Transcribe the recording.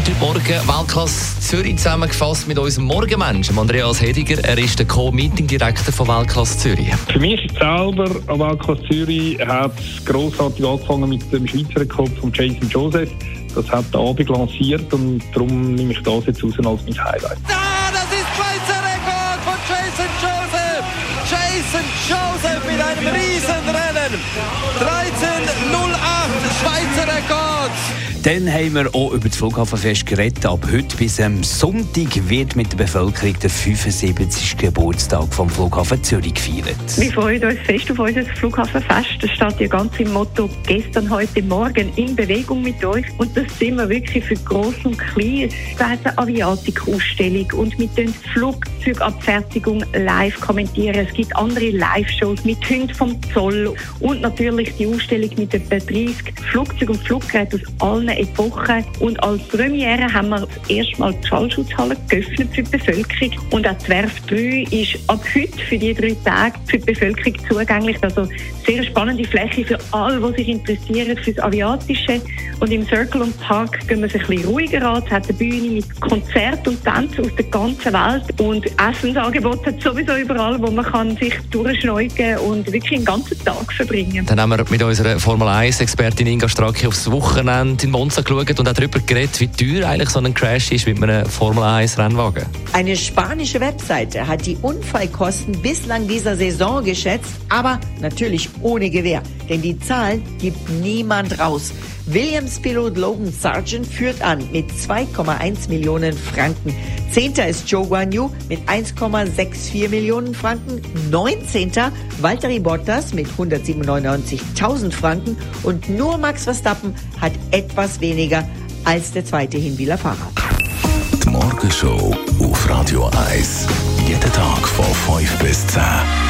haben heute Morgen Weltklasse Zürich zusammengefasst mit unserem Morgenmenschen, Andreas Hediger. Er ist der Co-Meeting-Direktor von Weltklasse Zürich. Für mich selber an Weltklasse Zürich hat es grossartig angefangen mit dem Schweizer Rekord von Jason Joseph. Das hat der Abend lanciert und darum nehme ich das jetzt raus als mein Highlight. Dann haben wir auch über das Flughafenfest geredet. Ab heute bis am Sonntag wird mit der Bevölkerung der 75. Geburtstag vom Flughafen Zürich gefeiert. Wir freuen uns fest auf unser Flughafenfest. Das steht ja ganz im Motto «Gestern, heute, morgen in Bewegung mit euch». Und das sind wir wirklich für Groß und Klein. Es wird eine Aviatik-Ausstellung und mit den Flugzeugabfertigung live kommentieren. Es gibt andere Live-Shows mit Hunden vom Zoll und natürlich die Ausstellung mit etwa 30 Flugzeugen und Fluggeräten aus allen Epochen. Und als Premiere haben wir erstmal die Schallschutzhalle geöffnet für die Bevölkerung. Und auch die Werft 3 ist ab heute für die drei Tage für die Bevölkerung zugänglich. Also sehr spannende Fläche für alle, die sich interessieren für das Aviatische. Und im Circle und Park gehen wir es ein bisschen ruhiger an. Es hat eine Bühne mit Konzert und Tanzen aus der ganzen Welt. Und Essensangebot hat sowieso überall, wo man kann sich durchschneugen und wirklich einen ganzen Tag verbringen. Dann haben wir mit unserer Formel 1-Expertin Inga Stracke aufs Wochenende in Monza geschaut und darüber geredet, wie teuer eigentlich so ein Crash ist mit einem Formel 1-Rennwagen. Eine spanische Webseite hat die Unfallkosten bislang dieser Saison geschätzt, aber natürlich ohne Gewähr, denn die Zahlen gibt niemand raus. Williams-Pilot Logan Sargent führt an mit 2,1 Millionen Franken. Zehnter ist Joe Guan Yu mit 1,64 Millionen Franken. Neunzehnter Valtteri Bottas mit 197.000 Franken. Und nur Max Verstappen hat etwas weniger als der zweite Hinwieler Fahrer. Die Morgenshow auf Radio 1. Jeden Tag von 5 bis 10.